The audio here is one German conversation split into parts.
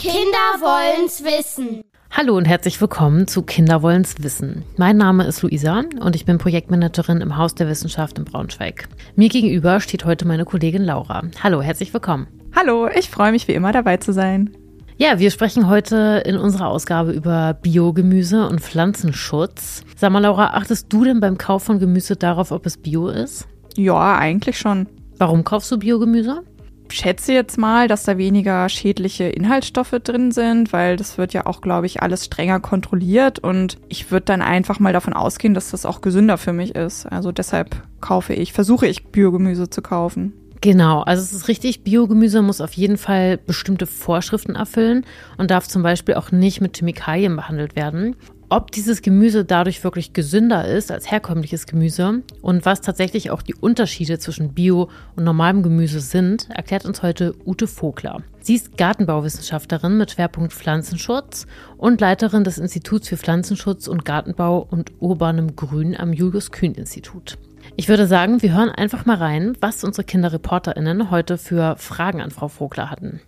Kinder wollen's wissen. Hallo und herzlich willkommen zu Kinder wollen's wissen. Mein Name ist Luisa und ich bin Projektmanagerin im Haus der Wissenschaft in Braunschweig. Mir gegenüber steht heute meine Kollegin Laura. Hallo, herzlich willkommen. Hallo, ich freue mich wie immer dabei zu sein. Ja, wir sprechen heute in unserer Ausgabe über Biogemüse und Pflanzenschutz. Sag mal, Laura, achtest du denn beim Kauf von Gemüse darauf, ob es Bio ist? Ja, eigentlich schon. Warum kaufst du Biogemüse? Schätze jetzt mal, dass da weniger schädliche Inhaltsstoffe drin sind, weil das wird ja auch, glaube ich, alles strenger kontrolliert und ich würde dann einfach mal davon ausgehen, dass das auch gesünder für mich ist. Also deshalb kaufe ich, versuche ich Biogemüse zu kaufen. Genau, also es ist richtig, Biogemüse muss auf jeden Fall bestimmte Vorschriften erfüllen und darf zum Beispiel auch nicht mit Chemikalien behandelt werden ob dieses Gemüse dadurch wirklich gesünder ist als herkömmliches Gemüse und was tatsächlich auch die Unterschiede zwischen Bio und normalem Gemüse sind, erklärt uns heute Ute Vogler. Sie ist Gartenbauwissenschaftlerin mit Schwerpunkt Pflanzenschutz und Leiterin des Instituts für Pflanzenschutz und Gartenbau und urbanem Grün am Julius-Kühn-Institut. Ich würde sagen, wir hören einfach mal rein, was unsere KinderreporterInnen heute für Fragen an Frau Vogler hatten.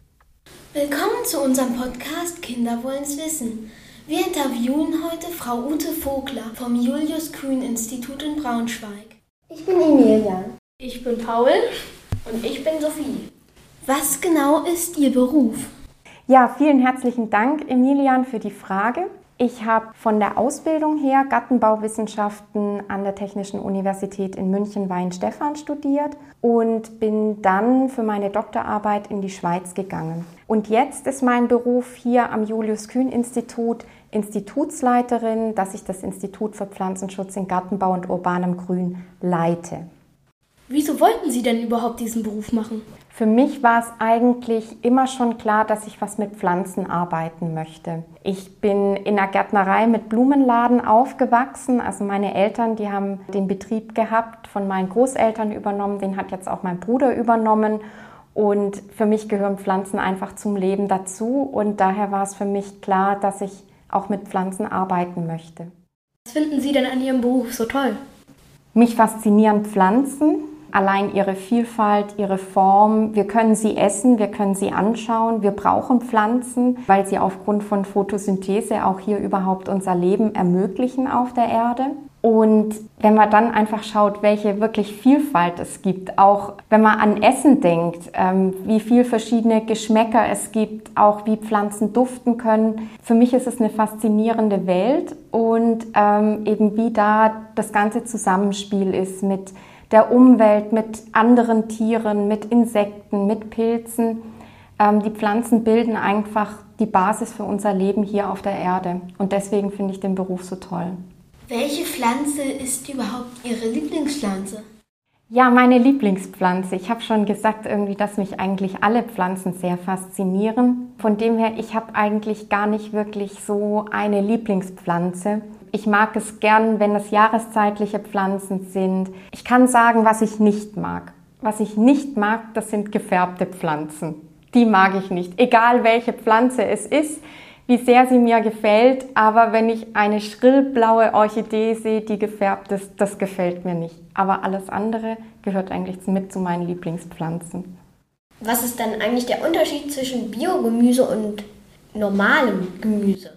Willkommen zu unserem Podcast Kinder wollen's wissen. Wir interviewen heute Frau Ute Vogler vom Julius-Kühn-Institut in Braunschweig. Ich bin Emilia. Ich bin Paul. Und ich bin Sophie. Was genau ist Ihr Beruf? Ja, vielen herzlichen Dank, Emilian, für die Frage. Ich habe von der Ausbildung her Gartenbauwissenschaften an der Technischen Universität in München Weinstefan studiert und bin dann für meine Doktorarbeit in die Schweiz gegangen. Und jetzt ist mein Beruf hier am Julius Kühn Institut Institutsleiterin, dass ich das Institut für Pflanzenschutz in Gartenbau und urbanem Grün leite. Wieso wollten Sie denn überhaupt diesen Beruf machen? Für mich war es eigentlich immer schon klar, dass ich was mit Pflanzen arbeiten möchte. Ich bin in der Gärtnerei mit Blumenladen aufgewachsen. Also meine Eltern, die haben den Betrieb gehabt, von meinen Großeltern übernommen. Den hat jetzt auch mein Bruder übernommen. Und für mich gehören Pflanzen einfach zum Leben dazu. Und daher war es für mich klar, dass ich auch mit Pflanzen arbeiten möchte. Was finden Sie denn an Ihrem Beruf so toll? Mich faszinieren Pflanzen, allein ihre Vielfalt, ihre Form. Wir können sie essen, wir können sie anschauen. Wir brauchen Pflanzen, weil sie aufgrund von Photosynthese auch hier überhaupt unser Leben ermöglichen auf der Erde. Und wenn man dann einfach schaut, welche wirklich Vielfalt es gibt, auch wenn man an Essen denkt, ähm, wie viel verschiedene Geschmäcker es gibt, auch wie Pflanzen duften können. Für mich ist es eine faszinierende Welt und ähm, eben wie da das ganze Zusammenspiel ist mit der Umwelt, mit anderen Tieren, mit Insekten, mit Pilzen. Ähm, die Pflanzen bilden einfach die Basis für unser Leben hier auf der Erde. Und deswegen finde ich den Beruf so toll. Welche Pflanze ist überhaupt Ihre Lieblingspflanze? Ja, meine Lieblingspflanze. Ich habe schon gesagt, irgendwie, dass mich eigentlich alle Pflanzen sehr faszinieren. Von dem her, ich habe eigentlich gar nicht wirklich so eine Lieblingspflanze. Ich mag es gern, wenn es jahreszeitliche Pflanzen sind. Ich kann sagen, was ich nicht mag. Was ich nicht mag, das sind gefärbte Pflanzen. Die mag ich nicht. Egal welche Pflanze es ist wie sehr sie mir gefällt, aber wenn ich eine schrillblaue Orchidee sehe, die gefärbt ist, das gefällt mir nicht. Aber alles andere gehört eigentlich mit zu meinen Lieblingspflanzen. Was ist dann eigentlich der Unterschied zwischen Biogemüse und normalem Gemüse?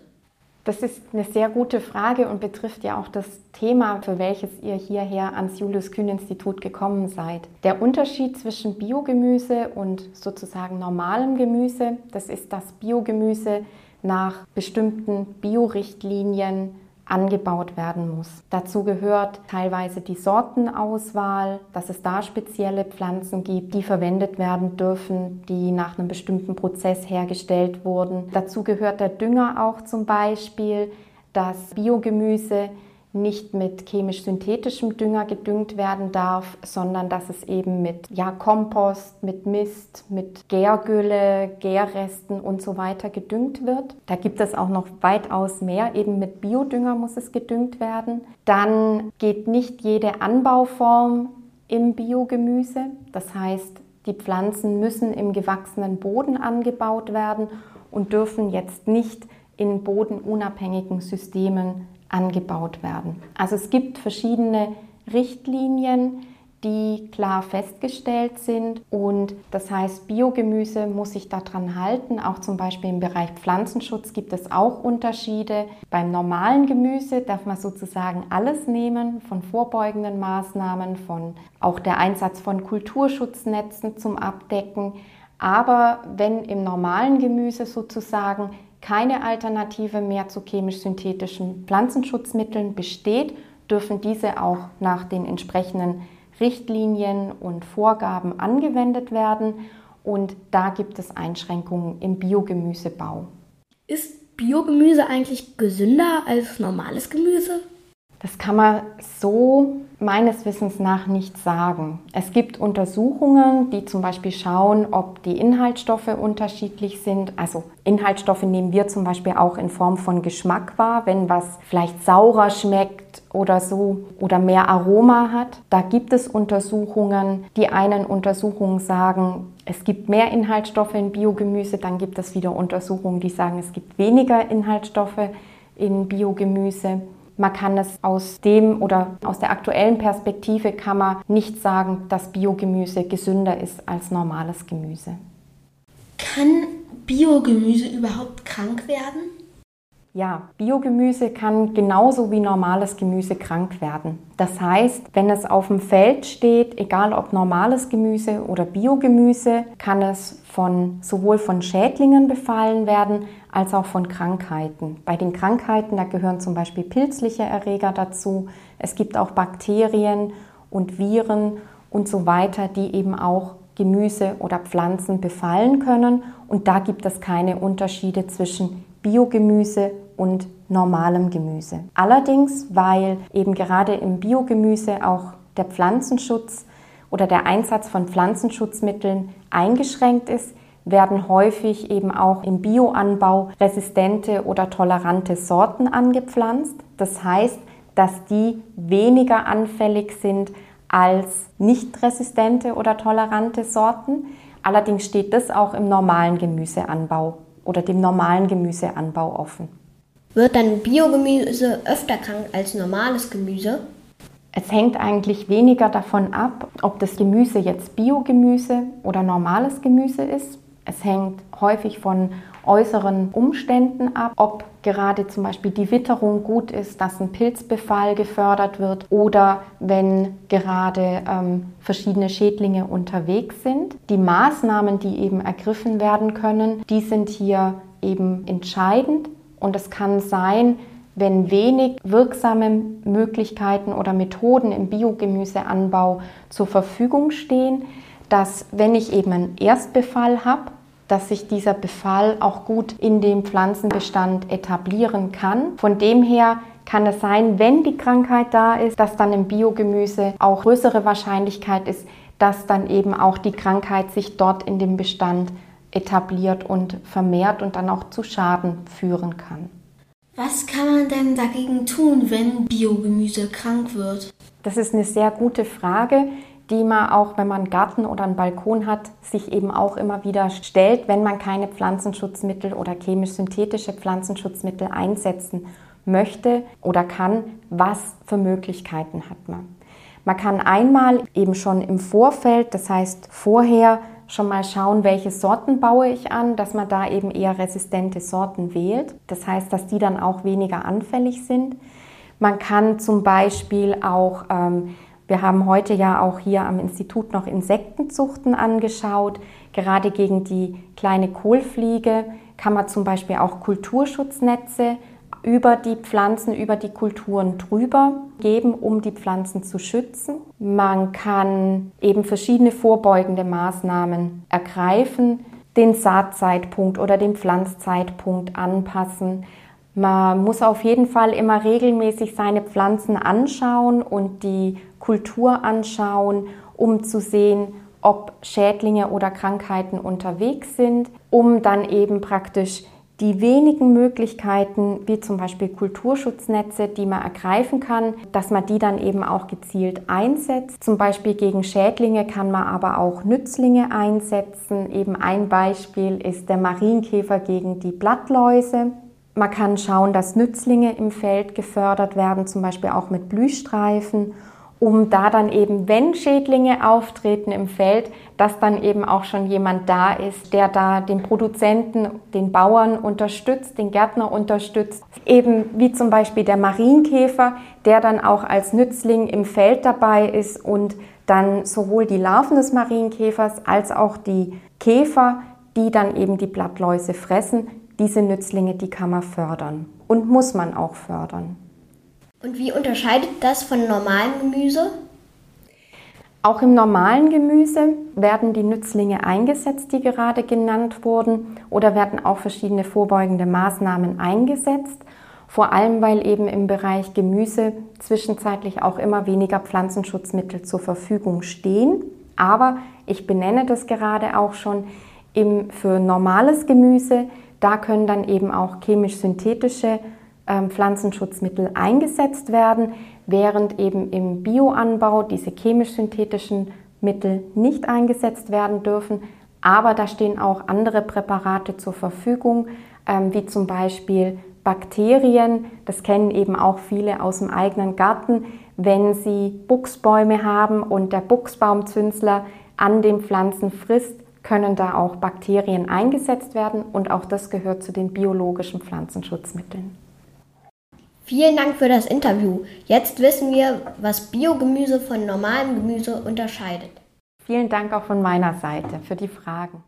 Das ist eine sehr gute Frage und betrifft ja auch das Thema, für welches ihr hierher ans Julius Kühn Institut gekommen seid. Der Unterschied zwischen Biogemüse und sozusagen normalem Gemüse, das ist das Biogemüse nach bestimmten Biorichtlinien angebaut werden muss. Dazu gehört teilweise die Sortenauswahl, dass es da spezielle Pflanzen gibt, die verwendet werden dürfen, die nach einem bestimmten Prozess hergestellt wurden. Dazu gehört der Dünger auch zum Beispiel, dass Biogemüse nicht mit chemisch-synthetischem Dünger gedüngt werden darf, sondern dass es eben mit ja, Kompost, mit Mist, mit Gärgülle, Gärresten und so weiter gedüngt wird. Da gibt es auch noch weitaus mehr, eben mit Biodünger muss es gedüngt werden. Dann geht nicht jede Anbauform im Biogemüse, das heißt, die Pflanzen müssen im gewachsenen Boden angebaut werden und dürfen jetzt nicht in bodenunabhängigen Systemen angebaut werden. Also es gibt verschiedene Richtlinien, die klar festgestellt sind. Und das heißt, Biogemüse muss sich daran halten. Auch zum Beispiel im Bereich Pflanzenschutz gibt es auch Unterschiede. Beim normalen Gemüse darf man sozusagen alles nehmen, von vorbeugenden Maßnahmen, von auch der Einsatz von Kulturschutznetzen zum Abdecken. Aber wenn im normalen Gemüse sozusagen keine Alternative mehr zu chemisch-synthetischen Pflanzenschutzmitteln besteht, dürfen diese auch nach den entsprechenden Richtlinien und Vorgaben angewendet werden. Und da gibt es Einschränkungen im Biogemüsebau. Ist Biogemüse eigentlich gesünder als normales Gemüse? Das kann man so meines Wissens nach nicht sagen. Es gibt Untersuchungen, die zum Beispiel schauen, ob die Inhaltsstoffe unterschiedlich sind. Also Inhaltsstoffe nehmen wir zum Beispiel auch in Form von Geschmack wahr, wenn was vielleicht saurer schmeckt oder so oder mehr Aroma hat. Da gibt es Untersuchungen. Die einen Untersuchungen sagen, es gibt mehr Inhaltsstoffe in Biogemüse, dann gibt es wieder Untersuchungen, die sagen, es gibt weniger Inhaltsstoffe in Biogemüse. Man kann es aus dem oder aus der aktuellen Perspektive kann man nicht sagen, dass Biogemüse gesünder ist als normales Gemüse. Kann Biogemüse überhaupt krank werden? Ja, Biogemüse kann genauso wie normales Gemüse krank werden. Das heißt, wenn es auf dem Feld steht, egal ob normales Gemüse oder Biogemüse, kann es von, sowohl von Schädlingen befallen werden als auch von Krankheiten. Bei den Krankheiten, da gehören zum Beispiel pilzliche Erreger dazu. Es gibt auch Bakterien und Viren und so weiter, die eben auch Gemüse oder Pflanzen befallen können. Und da gibt es keine Unterschiede zwischen Biogemüse und normalem Gemüse. Allerdings, weil eben gerade im Biogemüse auch der Pflanzenschutz oder der Einsatz von Pflanzenschutzmitteln eingeschränkt ist, werden häufig eben auch im Bioanbau resistente oder tolerante Sorten angepflanzt. Das heißt, dass die weniger anfällig sind als nicht resistente oder tolerante Sorten. Allerdings steht das auch im normalen Gemüseanbau oder dem normalen Gemüseanbau offen. Wird dann Biogemüse öfter krank als normales Gemüse? Es hängt eigentlich weniger davon ab, ob das Gemüse jetzt Biogemüse oder normales Gemüse ist. Es hängt häufig von äußeren Umständen ab, ob gerade zum Beispiel die Witterung gut ist, dass ein Pilzbefall gefördert wird oder wenn gerade ähm, verschiedene Schädlinge unterwegs sind. Die Maßnahmen, die eben ergriffen werden können, die sind hier eben entscheidend und es kann sein, wenn wenig wirksame Möglichkeiten oder Methoden im Biogemüseanbau zur Verfügung stehen, dass wenn ich eben einen Erstbefall habe, dass sich dieser Befall auch gut in dem Pflanzenbestand etablieren kann. Von dem her kann es sein, wenn die Krankheit da ist, dass dann im Biogemüse auch größere Wahrscheinlichkeit ist, dass dann eben auch die Krankheit sich dort in dem Bestand etabliert und vermehrt und dann auch zu Schaden führen kann. Was kann man denn dagegen tun, wenn Biogemüse krank wird? Das ist eine sehr gute Frage die man auch, wenn man einen Garten oder einen Balkon hat, sich eben auch immer wieder stellt, wenn man keine Pflanzenschutzmittel oder chemisch-synthetische Pflanzenschutzmittel einsetzen möchte oder kann, was für Möglichkeiten hat man. Man kann einmal eben schon im Vorfeld, das heißt vorher schon mal schauen, welche Sorten baue ich an, dass man da eben eher resistente Sorten wählt. Das heißt, dass die dann auch weniger anfällig sind. Man kann zum Beispiel auch ähm, wir haben heute ja auch hier am Institut noch Insektenzuchten angeschaut. Gerade gegen die kleine Kohlfliege kann man zum Beispiel auch Kulturschutznetze über die Pflanzen, über die Kulturen drüber geben, um die Pflanzen zu schützen. Man kann eben verschiedene vorbeugende Maßnahmen ergreifen, den Saatzeitpunkt oder den Pflanzzeitpunkt anpassen. Man muss auf jeden Fall immer regelmäßig seine Pflanzen anschauen und die Kultur anschauen, um zu sehen, ob Schädlinge oder Krankheiten unterwegs sind, um dann eben praktisch die wenigen Möglichkeiten, wie zum Beispiel Kulturschutznetze, die man ergreifen kann, dass man die dann eben auch gezielt einsetzt. Zum Beispiel gegen Schädlinge kann man aber auch Nützlinge einsetzen. Eben ein Beispiel ist der Marienkäfer gegen die Blattläuse. Man kann schauen, dass Nützlinge im Feld gefördert werden, zum Beispiel auch mit Blühstreifen um da dann eben, wenn Schädlinge auftreten im Feld, dass dann eben auch schon jemand da ist, der da den Produzenten, den Bauern unterstützt, den Gärtner unterstützt. Eben wie zum Beispiel der Marienkäfer, der dann auch als Nützling im Feld dabei ist und dann sowohl die Larven des Marienkäfers als auch die Käfer, die dann eben die Blattläuse fressen, diese Nützlinge, die kann man fördern und muss man auch fördern. Und wie unterscheidet das von normalem Gemüse? Auch im normalen Gemüse werden die Nützlinge eingesetzt, die gerade genannt wurden, oder werden auch verschiedene vorbeugende Maßnahmen eingesetzt. Vor allem, weil eben im Bereich Gemüse zwischenzeitlich auch immer weniger Pflanzenschutzmittel zur Verfügung stehen. Aber ich benenne das gerade auch schon im, für normales Gemüse. Da können dann eben auch chemisch-synthetische Pflanzenschutzmittel eingesetzt werden, während eben im Bioanbau diese chemisch-synthetischen Mittel nicht eingesetzt werden dürfen. Aber da stehen auch andere Präparate zur Verfügung, ähm, wie zum Beispiel Bakterien. Das kennen eben auch viele aus dem eigenen Garten. Wenn sie Buchsbäume haben und der Buchsbaumzünsler an den Pflanzen frisst, können da auch Bakterien eingesetzt werden und auch das gehört zu den biologischen Pflanzenschutzmitteln. Vielen Dank für das Interview. Jetzt wissen wir, was Biogemüse von normalem Gemüse unterscheidet. Vielen Dank auch von meiner Seite für die Fragen.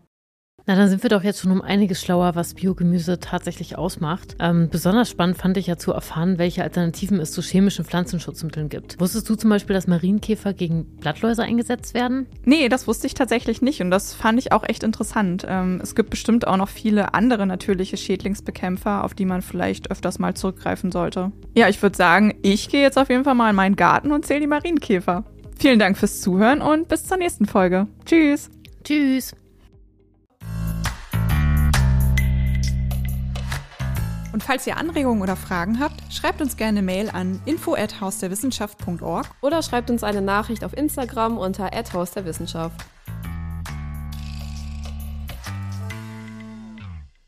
Na, dann sind wir doch jetzt schon um einiges schlauer, was Biogemüse tatsächlich ausmacht. Ähm, besonders spannend fand ich ja zu erfahren, welche Alternativen es zu chemischen Pflanzenschutzmitteln gibt. Wusstest du zum Beispiel, dass Marienkäfer gegen Blattläuse eingesetzt werden? Nee, das wusste ich tatsächlich nicht und das fand ich auch echt interessant. Ähm, es gibt bestimmt auch noch viele andere natürliche Schädlingsbekämpfer, auf die man vielleicht öfters mal zurückgreifen sollte. Ja, ich würde sagen, ich gehe jetzt auf jeden Fall mal in meinen Garten und zähle die Marienkäfer. Vielen Dank fürs Zuhören und bis zur nächsten Folge. Tschüss. Tschüss. Und falls ihr Anregungen oder Fragen habt, schreibt uns gerne Mail an info@hausderwissenschaft.org oder schreibt uns eine Nachricht auf Instagram unter @haus der Wissenschaft.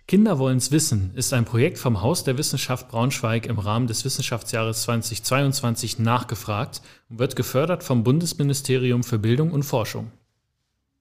Kinder wollen's wissen ist ein Projekt vom Haus der Wissenschaft Braunschweig im Rahmen des Wissenschaftsjahres 2022 nachgefragt und wird gefördert vom Bundesministerium für Bildung und Forschung.